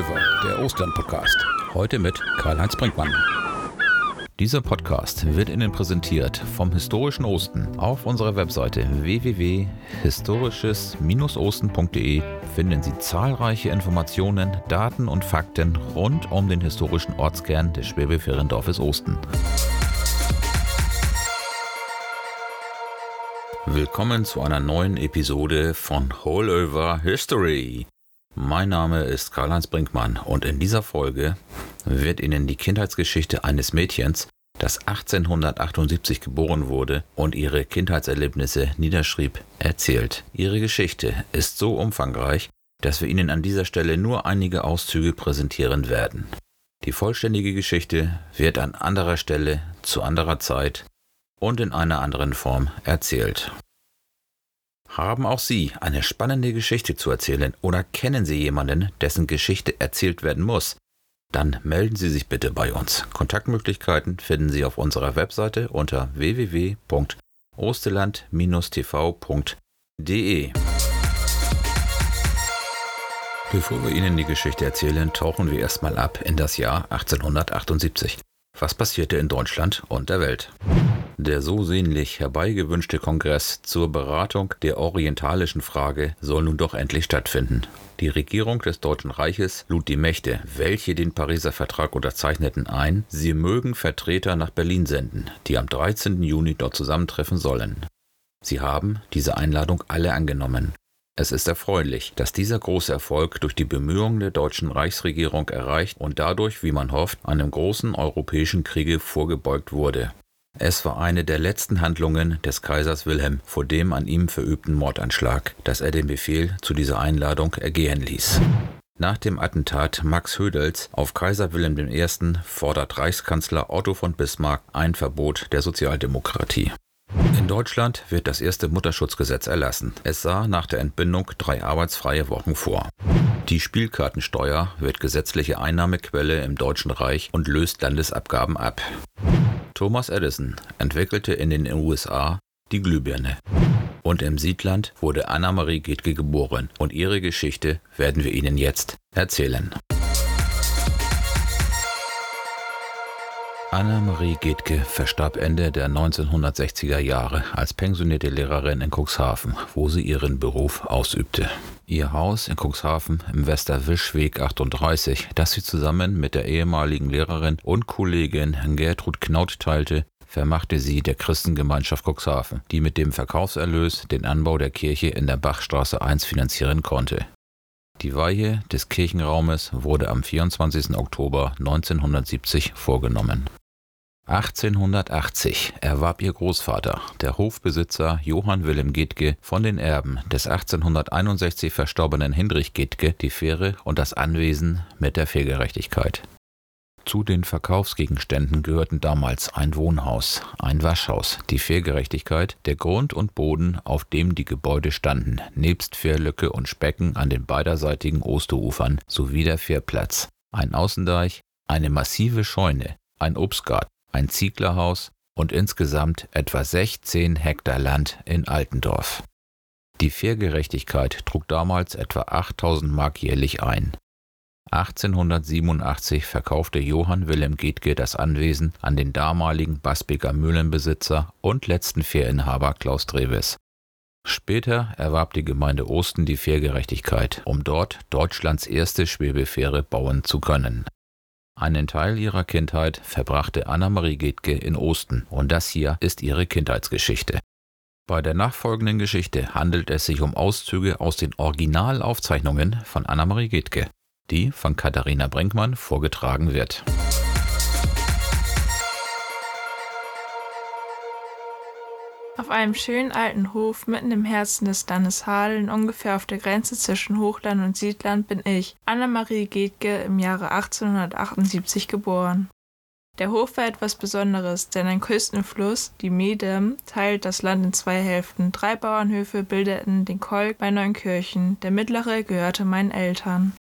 Over, der Ostern-Podcast. Heute mit Karl-Heinz Brinkmann. Dieser Podcast wird Ihnen präsentiert vom Historischen Osten. Auf unserer Webseite www.historisches-osten.de finden Sie zahlreiche Informationen, Daten und Fakten rund um den historischen Ortskern des Schwäbisch-Ferendorfes Osten. Willkommen zu einer neuen Episode von Whole Over History. Mein Name ist Karl-Heinz Brinkmann und in dieser Folge wird Ihnen die Kindheitsgeschichte eines Mädchens, das 1878 geboren wurde und ihre Kindheitserlebnisse niederschrieb, erzählt. Ihre Geschichte ist so umfangreich, dass wir Ihnen an dieser Stelle nur einige Auszüge präsentieren werden. Die vollständige Geschichte wird an anderer Stelle, zu anderer Zeit und in einer anderen Form erzählt. Haben auch Sie eine spannende Geschichte zu erzählen oder kennen Sie jemanden, dessen Geschichte erzählt werden muss? Dann melden Sie sich bitte bei uns. Kontaktmöglichkeiten finden Sie auf unserer Webseite unter www.osteland-tv.de. Bevor wir Ihnen die Geschichte erzählen, tauchen wir erstmal ab in das Jahr 1878. Was passierte in Deutschland und der Welt? Der so sehnlich herbeigewünschte Kongress zur Beratung der orientalischen Frage soll nun doch endlich stattfinden. Die Regierung des Deutschen Reiches lud die Mächte, welche den Pariser Vertrag unterzeichneten, ein, sie mögen Vertreter nach Berlin senden, die am 13. Juni dort zusammentreffen sollen. Sie haben diese Einladung alle angenommen. Es ist erfreulich, dass dieser große Erfolg durch die Bemühungen der deutschen Reichsregierung erreicht und dadurch, wie man hofft, einem großen europäischen Kriege vorgebeugt wurde. Es war eine der letzten Handlungen des Kaisers Wilhelm vor dem an ihm verübten Mordanschlag, dass er den Befehl zu dieser Einladung ergehen ließ. Nach dem Attentat Max Hödels auf Kaiser Wilhelm I. fordert Reichskanzler Otto von Bismarck ein Verbot der Sozialdemokratie. In Deutschland wird das erste Mutterschutzgesetz erlassen. Es sah nach der Entbindung drei arbeitsfreie Wochen vor. Die Spielkartensteuer wird gesetzliche Einnahmequelle im Deutschen Reich und löst Landesabgaben ab. Thomas Edison entwickelte in den USA die Glühbirne. Und im Siedland wurde Anna-Marie Gethke geboren und ihre Geschichte werden wir Ihnen jetzt erzählen. Anna-Marie Gethke verstarb Ende der 1960er Jahre als pensionierte Lehrerin in Cuxhaven, wo sie ihren Beruf ausübte. Ihr Haus in Cuxhaven im Westerwischweg 38, das sie zusammen mit der ehemaligen Lehrerin und Kollegin Gertrud Knaut teilte, vermachte sie der Christengemeinschaft Cuxhaven, die mit dem Verkaufserlös den Anbau der Kirche in der Bachstraße 1 finanzieren konnte. Die Weihe des Kirchenraumes wurde am 24. Oktober 1970 vorgenommen. 1880 erwarb ihr Großvater, der Hofbesitzer Johann Wilhelm Gethke, von den Erben des 1861 verstorbenen Hinrich Gethke die Fähre und das Anwesen mit der Fehlgerechtigkeit. Zu den Verkaufsgegenständen gehörten damals ein Wohnhaus, ein Waschhaus, die Fehlgerechtigkeit, der Grund und Boden, auf dem die Gebäude standen, nebst Fährlücke und Specken an den beiderseitigen Osterufern sowie der Fährplatz, ein Außendeich, eine massive Scheune, ein Obstgarten, ein Zieglerhaus und insgesamt etwa 16 Hektar Land in Altendorf. Die Fährgerechtigkeit trug damals etwa 8000 Mark jährlich ein. 1887 verkaufte Johann Wilhelm Gethke das Anwesen an den damaligen Basbeker Mühlenbesitzer und letzten Fährinhaber Klaus Dreves. Später erwarb die Gemeinde Osten die Fährgerechtigkeit, um dort Deutschlands erste Schwebefähre bauen zu können. Einen Teil ihrer Kindheit verbrachte Anna-Marie Gethke in Osten und das hier ist ihre Kindheitsgeschichte. Bei der nachfolgenden Geschichte handelt es sich um Auszüge aus den Originalaufzeichnungen von Anna-Marie Gethke, die von Katharina Brinkmann vorgetragen wird. Auf einem schönen alten Hof mitten im Herzen des Landes Hadeln, ungefähr auf der Grenze zwischen Hochland und Siedland, bin ich, Anna-Marie Gethke, im Jahre 1878 geboren. Der Hof war etwas Besonderes, denn ein Küstenfluss, die Medem, teilt das Land in zwei Hälften. Drei Bauernhöfe bildeten den Kolk bei Neunkirchen. Der mittlere gehörte meinen Eltern.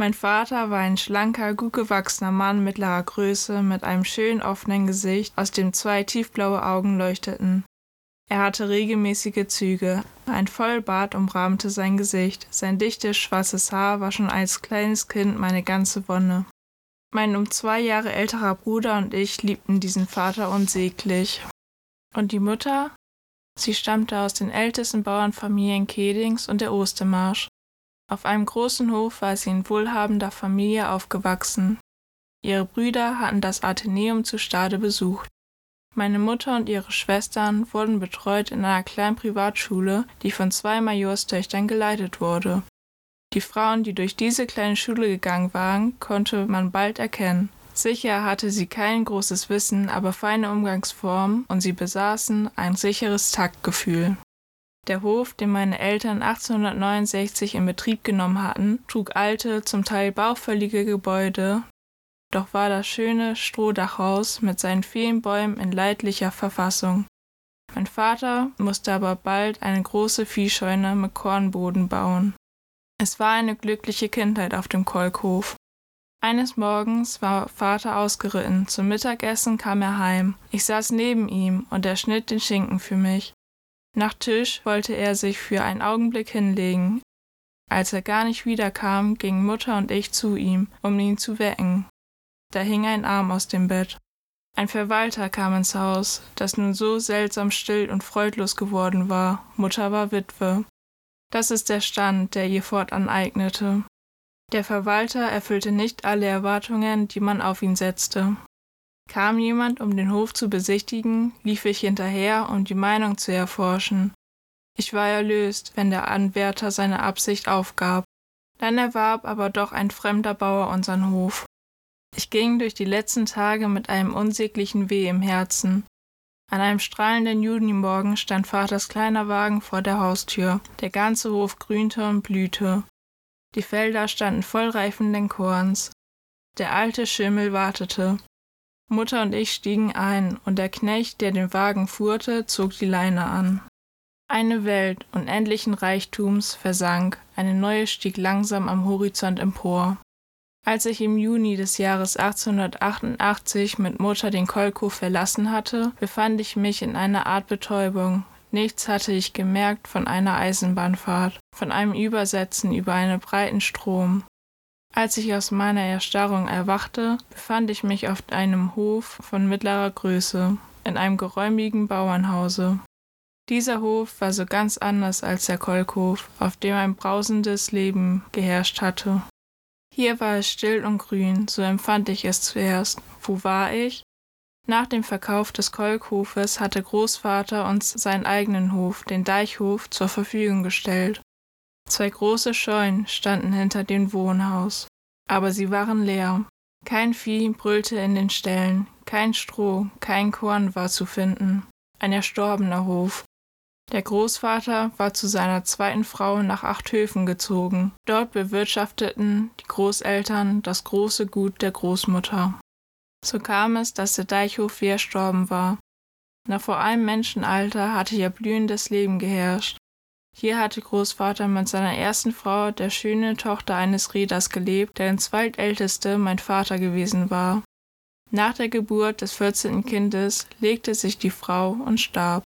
Mein Vater war ein schlanker, gut gewachsener Mann mittlerer Größe mit einem schönen offenen Gesicht, aus dem zwei tiefblaue Augen leuchteten. Er hatte regelmäßige Züge, ein Vollbart umrahmte sein Gesicht, sein dichtes schwarzes Haar war schon als kleines Kind meine ganze Wonne. Mein um zwei Jahre älterer Bruder und ich liebten diesen Vater unsäglich. Und die Mutter? Sie stammte aus den ältesten Bauernfamilien Kedings und der Ostermarsch. Auf einem großen Hof war sie in wohlhabender Familie aufgewachsen. Ihre Brüder hatten das Athenäum zu Stade besucht. Meine Mutter und ihre Schwestern wurden betreut in einer kleinen Privatschule, die von zwei Majorstöchtern geleitet wurde. Die Frauen, die durch diese kleine Schule gegangen waren, konnte man bald erkennen. Sicher hatte sie kein großes Wissen, aber feine Umgangsformen und sie besaßen ein sicheres Taktgefühl. Der Hof, den meine Eltern 1869 in Betrieb genommen hatten, trug alte, zum Teil baufällige Gebäude, doch war das schöne Strohdachhaus mit seinen vielen Bäumen in leidlicher Verfassung. Mein Vater musste aber bald eine große Viehscheune mit Kornboden bauen. Es war eine glückliche Kindheit auf dem Kolkhof. Eines Morgens war Vater ausgeritten, zum Mittagessen kam er heim. Ich saß neben ihm und er schnitt den Schinken für mich. Nach Tisch wollte er sich für einen Augenblick hinlegen. Als er gar nicht wiederkam, gingen Mutter und ich zu ihm, um ihn zu wecken. Da hing ein Arm aus dem Bett. Ein Verwalter kam ins Haus, das nun so seltsam still und freudlos geworden war. Mutter war Witwe. Das ist der Stand, der ihr fortan eignete. Der Verwalter erfüllte nicht alle Erwartungen, die man auf ihn setzte. Kam jemand, um den Hof zu besichtigen, lief ich hinterher, um die Meinung zu erforschen. Ich war erlöst, wenn der Anwärter seine Absicht aufgab. Dann erwarb aber doch ein fremder Bauer unseren Hof. Ich ging durch die letzten Tage mit einem unsäglichen Weh im Herzen. An einem strahlenden Junimorgen stand Vaters kleiner Wagen vor der Haustür. Der ganze Hof grünte und blühte. Die Felder standen voll reifenden Korns. Der alte Schimmel wartete. Mutter und ich stiegen ein, und der Knecht, der den Wagen fuhrte, zog die Leine an. Eine Welt unendlichen Reichtums versank, eine neue stieg langsam am Horizont empor. Als ich im Juni des Jahres 1888 mit Mutter den Kolko verlassen hatte, befand ich mich in einer Art Betäubung. Nichts hatte ich gemerkt von einer Eisenbahnfahrt, von einem Übersetzen über einen breiten Strom. Als ich aus meiner Erstarrung erwachte, befand ich mich auf einem Hof von mittlerer Größe, in einem geräumigen Bauernhause. Dieser Hof war so ganz anders als der Kolkhof, auf dem ein brausendes Leben geherrscht hatte. Hier war es still und grün, so empfand ich es zuerst. Wo war ich? Nach dem Verkauf des Kolkhofes hatte Großvater uns seinen eigenen Hof, den Deichhof, zur Verfügung gestellt. Zwei große Scheunen standen hinter dem Wohnhaus, aber sie waren leer. Kein Vieh brüllte in den Ställen, kein Stroh, kein Korn war zu finden. Ein erstorbener Hof. Der Großvater war zu seiner zweiten Frau nach Achthöfen gezogen. Dort bewirtschafteten die Großeltern das große Gut der Großmutter. So kam es, dass der Deichhof wie erstorben war. Nach vor allem Menschenalter hatte hier blühendes Leben geherrscht. Hier hatte Großvater mit seiner ersten Frau, der schönen Tochter eines Reeders, gelebt, deren zweitälteste mein Vater gewesen war. Nach der Geburt des vierzehnten Kindes legte sich die Frau und starb.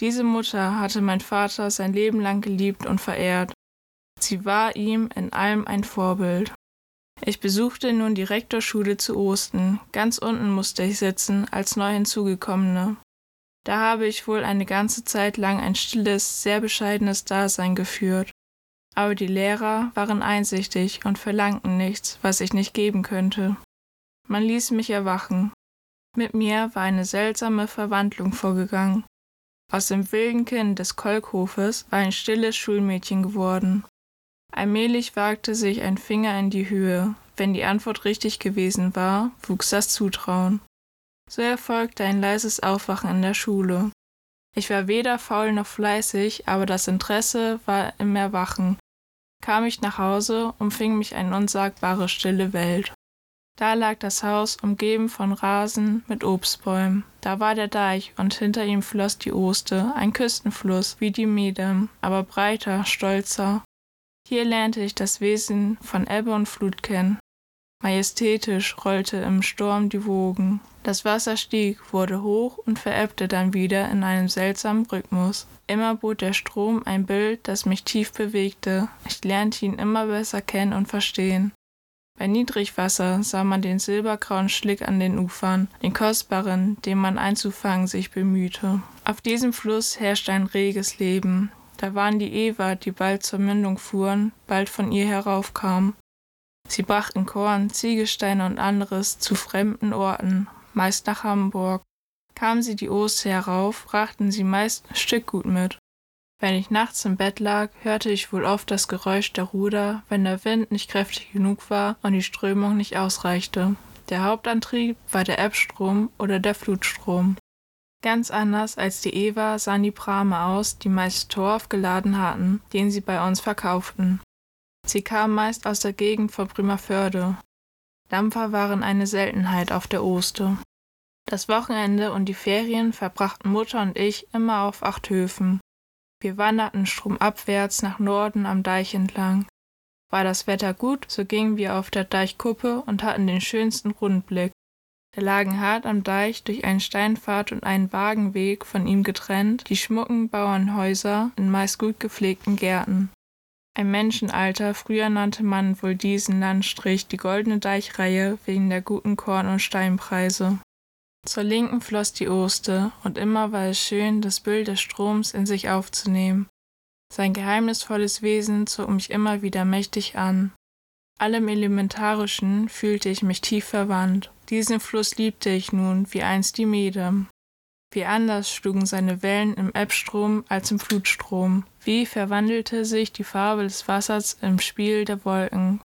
Diese Mutter hatte mein Vater sein Leben lang geliebt und verehrt. Sie war ihm in allem ein Vorbild. Ich besuchte nun die Rektorschule zu Osten. Ganz unten musste ich sitzen, als neu hinzugekommene. Da habe ich wohl eine ganze Zeit lang ein stilles, sehr bescheidenes Dasein geführt. Aber die Lehrer waren einsichtig und verlangten nichts, was ich nicht geben könnte. Man ließ mich erwachen. Mit mir war eine seltsame Verwandlung vorgegangen. Aus dem wilden Kind des Kolkhofes war ein stilles Schulmädchen geworden. Allmählich wagte sich ein Finger in die Höhe. Wenn die Antwort richtig gewesen war, wuchs das Zutrauen. So erfolgte ein leises Aufwachen in der Schule. Ich war weder faul noch fleißig, aber das Interesse war im Erwachen. Kam ich nach Hause, umfing mich eine unsagbare stille Welt. Da lag das Haus umgeben von Rasen mit Obstbäumen. Da war der Deich und hinter ihm floss die Oste, ein Küstenfluss wie die Medem, aber breiter, stolzer. Hier lernte ich das Wesen von Ebbe und Flut kennen. Majestätisch rollte im Sturm die Wogen. Das Wasser stieg, wurde hoch und verebbte dann wieder in einem seltsamen Rhythmus. Immer bot der Strom ein Bild, das mich tief bewegte. Ich lernte ihn immer besser kennen und verstehen. Bei Niedrigwasser sah man den silbergrauen Schlick an den Ufern, den kostbaren, den man einzufangen sich bemühte. Auf diesem Fluss herrschte ein reges Leben. Da waren die Ewer, die bald zur Mündung fuhren, bald von ihr heraufkamen. Sie brachten Korn, Ziegelsteine und anderes zu fremden Orten, meist nach Hamburg. Kamen sie die Oste herauf, brachten sie meist Stückgut mit. Wenn ich nachts im Bett lag, hörte ich wohl oft das Geräusch der Ruder, wenn der Wind nicht kräftig genug war und die Strömung nicht ausreichte. Der Hauptantrieb war der Ebbstrom oder der Flutstrom. Ganz anders als die Ewa sahen die Prame aus, die meist Torf geladen hatten, den sie bei uns verkauften. Sie kamen meist aus der Gegend von Bremerförde. Dampfer waren eine Seltenheit auf der Oste. Das Wochenende und die Ferien verbrachten Mutter und ich immer auf acht Höfen. Wir wanderten stromabwärts nach Norden am Deich entlang. War das Wetter gut, so gingen wir auf der Deichkuppe und hatten den schönsten Rundblick. Da lagen hart am Deich durch einen Steinpfad und einen Wagenweg von ihm getrennt die schmucken Bauernhäuser in meist gut gepflegten Gärten. Ein Menschenalter, früher nannte man wohl diesen Landstrich die goldene Deichreihe wegen der guten Korn- und Steinpreise. Zur Linken floss die Oste, und immer war es schön, das Bild des Stroms in sich aufzunehmen. Sein geheimnisvolles Wesen zog mich immer wieder mächtig an. Allem Elementarischen fühlte ich mich tief verwandt. Diesen Fluss liebte ich nun, wie einst die Mede. Wie anders schlugen seine Wellen im Ebbstrom als im Flutstrom. Wie verwandelte sich die Farbe des Wassers im Spiel der Wolken.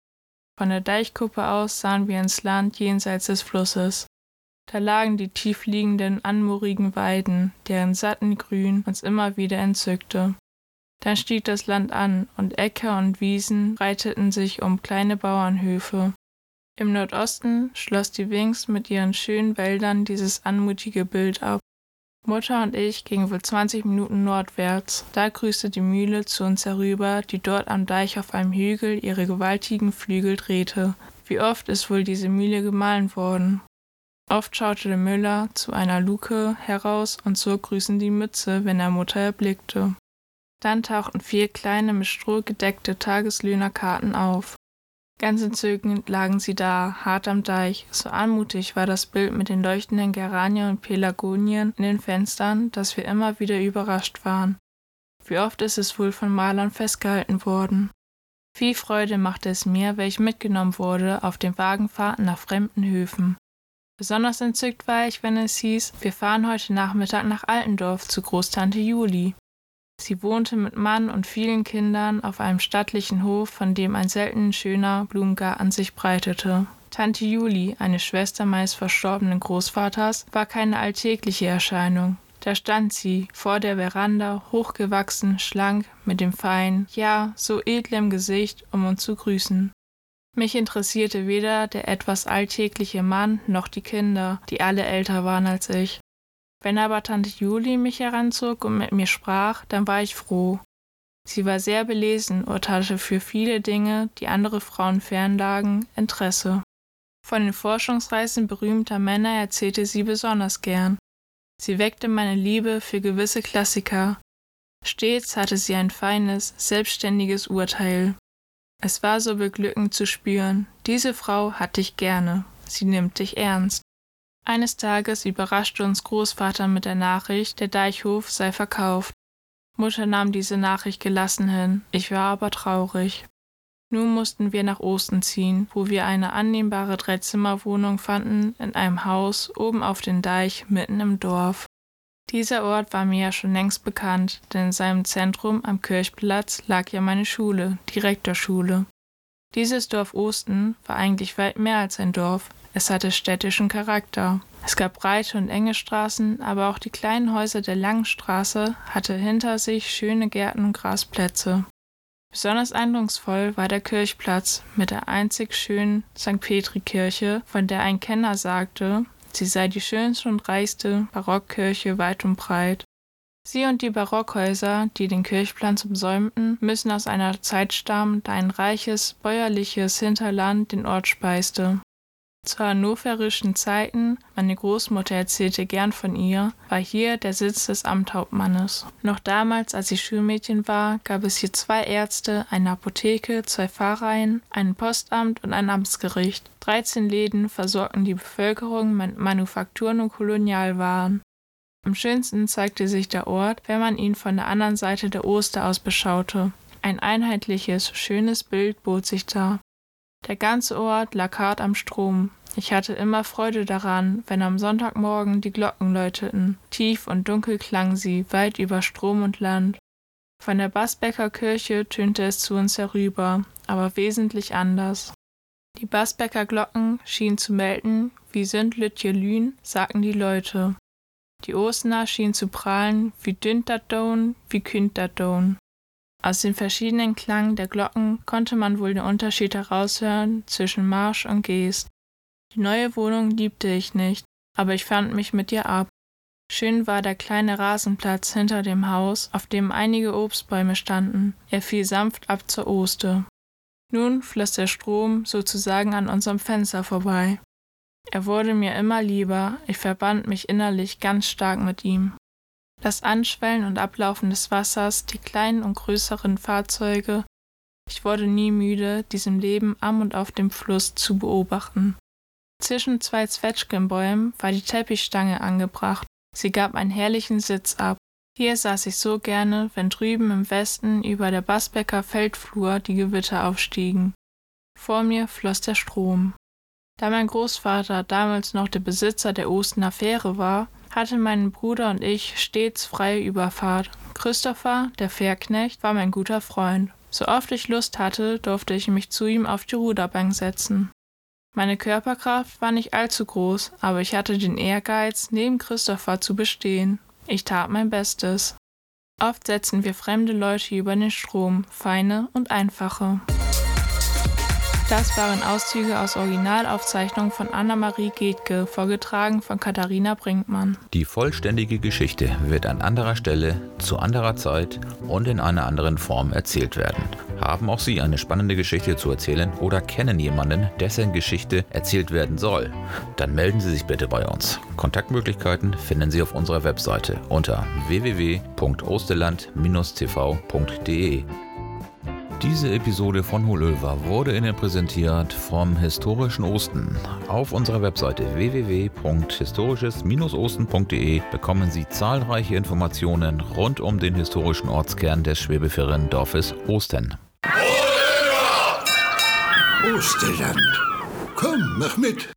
Von der Deichkuppe aus sahen wir ins Land jenseits des Flusses. Da lagen die tiefliegenden, anmurigen Weiden, deren satten Grün uns immer wieder entzückte. Dann stieg das Land an, und Äcker und Wiesen breiteten sich um kleine Bauernhöfe. Im Nordosten schloss die Wings mit ihren schönen Wäldern dieses anmutige Bild ab. Mutter und ich gingen wohl 20 Minuten nordwärts. Da grüßte die Mühle zu uns herüber, die dort am Deich auf einem Hügel ihre gewaltigen Flügel drehte. Wie oft ist wohl diese Mühle gemahlen worden? Oft schaute der Müller zu einer Luke heraus und zog grüßend die Mütze, wenn er Mutter erblickte. Dann tauchten vier kleine mit Stroh gedeckte Tageslöhnerkarten auf. Ganz entzückend lagen sie da, hart am Deich. So anmutig war das Bild mit den leuchtenden Geranien und Pelagonien in den Fenstern, dass wir immer wieder überrascht waren. Wie oft ist es wohl von Malern festgehalten worden. Viel Freude machte es mir, welch mitgenommen wurde auf den Wagenfahrten nach fremden Höfen. Besonders entzückt war ich, wenn es hieß, wir fahren heute Nachmittag nach Altendorf zu Großtante Juli. Sie wohnte mit Mann und vielen Kindern auf einem stattlichen Hof, von dem ein selten schöner Blumengarten sich breitete. Tante Juli, eine Schwester meines verstorbenen Großvaters, war keine alltägliche Erscheinung. Da stand sie vor der Veranda, hochgewachsen, schlank, mit dem feinen, ja, so edlem Gesicht, um uns zu grüßen. Mich interessierte weder der etwas alltägliche Mann noch die Kinder, die alle älter waren als ich. Wenn aber Tante Julie mich heranzog und mit mir sprach, dann war ich froh. Sie war sehr belesen, urteilte für viele Dinge, die andere Frauen fernlagen, Interesse. Von den Forschungsreisen berühmter Männer erzählte sie besonders gern. Sie weckte meine Liebe für gewisse Klassiker. Stets hatte sie ein feines, selbstständiges Urteil. Es war so beglückend zu spüren, diese Frau hat dich gerne, sie nimmt dich ernst. Eines Tages überraschte uns Großvater mit der Nachricht, der Deichhof sei verkauft. Mutter nahm diese Nachricht gelassen hin, ich war aber traurig. Nun mussten wir nach Osten ziehen, wo wir eine annehmbare Dreizimmerwohnung fanden in einem Haus oben auf den Deich mitten im Dorf. Dieser Ort war mir ja schon längst bekannt, denn in seinem Zentrum am Kirchplatz lag ja meine Schule, die Rektorschule. Dieses Dorf Osten war eigentlich weit mehr als ein Dorf. Es hatte städtischen Charakter. Es gab breite und enge Straßen, aber auch die kleinen Häuser der langen Straße hatte hinter sich schöne Gärten und Grasplätze. Besonders eindrucksvoll war der Kirchplatz mit der einzig schönen St. Petri-Kirche, von der ein Kenner sagte, sie sei die schönste und reichste Barockkirche weit und breit. Sie und die Barockhäuser, die den Kirchplatz umsäumten, müssen aus einer Zeit stammen, da ein reiches, bäuerliches Hinterland den Ort speiste. Zu hannoverischen Zeiten, meine Großmutter erzählte gern von ihr, war hier der Sitz des Amthauptmannes. Noch damals, als ich Schulmädchen war, gab es hier zwei Ärzte, eine Apotheke, zwei Pfarreien, ein Postamt und ein Amtsgericht. 13 Läden versorgten die Bevölkerung mit Manufakturen und Kolonialwaren. Am schönsten zeigte sich der Ort, wenn man ihn von der anderen Seite der Oster aus beschaute. Ein einheitliches, schönes Bild bot sich da. Der ganze Ort lag hart am Strom. Ich hatte immer Freude daran, wenn am Sonntagmorgen die Glocken läuteten. Tief und dunkel klangen sie, weit über Strom und Land. Von der Basbecker Kirche tönte es zu uns herüber, aber wesentlich anders. Die Basbecker Glocken schienen zu melden, wie sind Lütje Lühn, sagten die Leute. Die Osner schienen zu prahlen, wie Don, wie Don. Aus den verschiedenen Klangen der Glocken konnte man wohl den Unterschied heraushören zwischen Marsch und Geest. Die neue Wohnung liebte ich nicht, aber ich fand mich mit ihr ab. Schön war der kleine Rasenplatz hinter dem Haus, auf dem einige Obstbäume standen. Er fiel sanft ab zur Oste. Nun floss der Strom sozusagen an unserem Fenster vorbei. Er wurde mir immer lieber, ich verband mich innerlich ganz stark mit ihm. Das Anschwellen und Ablaufen des Wassers, die kleinen und größeren Fahrzeuge, ich wurde nie müde, diesem Leben am und auf dem Fluss zu beobachten. Zwischen zwei Zwetschgenbäumen war die Teppichstange angebracht. Sie gab einen herrlichen Sitz ab. Hier saß ich so gerne, wenn drüben im Westen über der Basbecker Feldflur die Gewitter aufstiegen. Vor mir floss der Strom. Da mein Großvater damals noch der Besitzer der Ostener Fähre war, hatten mein Bruder und ich stets freie Überfahrt. Christopher, der Fährknecht, war mein guter Freund. So oft ich Lust hatte, durfte ich mich zu ihm auf die Ruderbank setzen. Meine Körperkraft war nicht allzu groß, aber ich hatte den Ehrgeiz, neben Christopher zu bestehen. Ich tat mein Bestes. Oft setzten wir fremde Leute über den Strom, feine und einfache. Das waren Auszüge aus Originalaufzeichnungen von Anna-Marie Getke, vorgetragen von Katharina Brinkmann. Die vollständige Geschichte wird an anderer Stelle, zu anderer Zeit und in einer anderen Form erzählt werden. Haben auch Sie eine spannende Geschichte zu erzählen oder kennen jemanden, dessen Geschichte erzählt werden soll? Dann melden Sie sich bitte bei uns. Kontaktmöglichkeiten finden Sie auf unserer Webseite unter www.osterland-tv.de. Diese Episode von Holöver wurde Ihnen präsentiert vom Historischen Osten. Auf unserer Webseite www.historisches-osten.de bekommen Sie zahlreiche Informationen rund um den historischen Ortskern des Schwebeferinnendorfes Osten. Osterland. Komm, mach mit.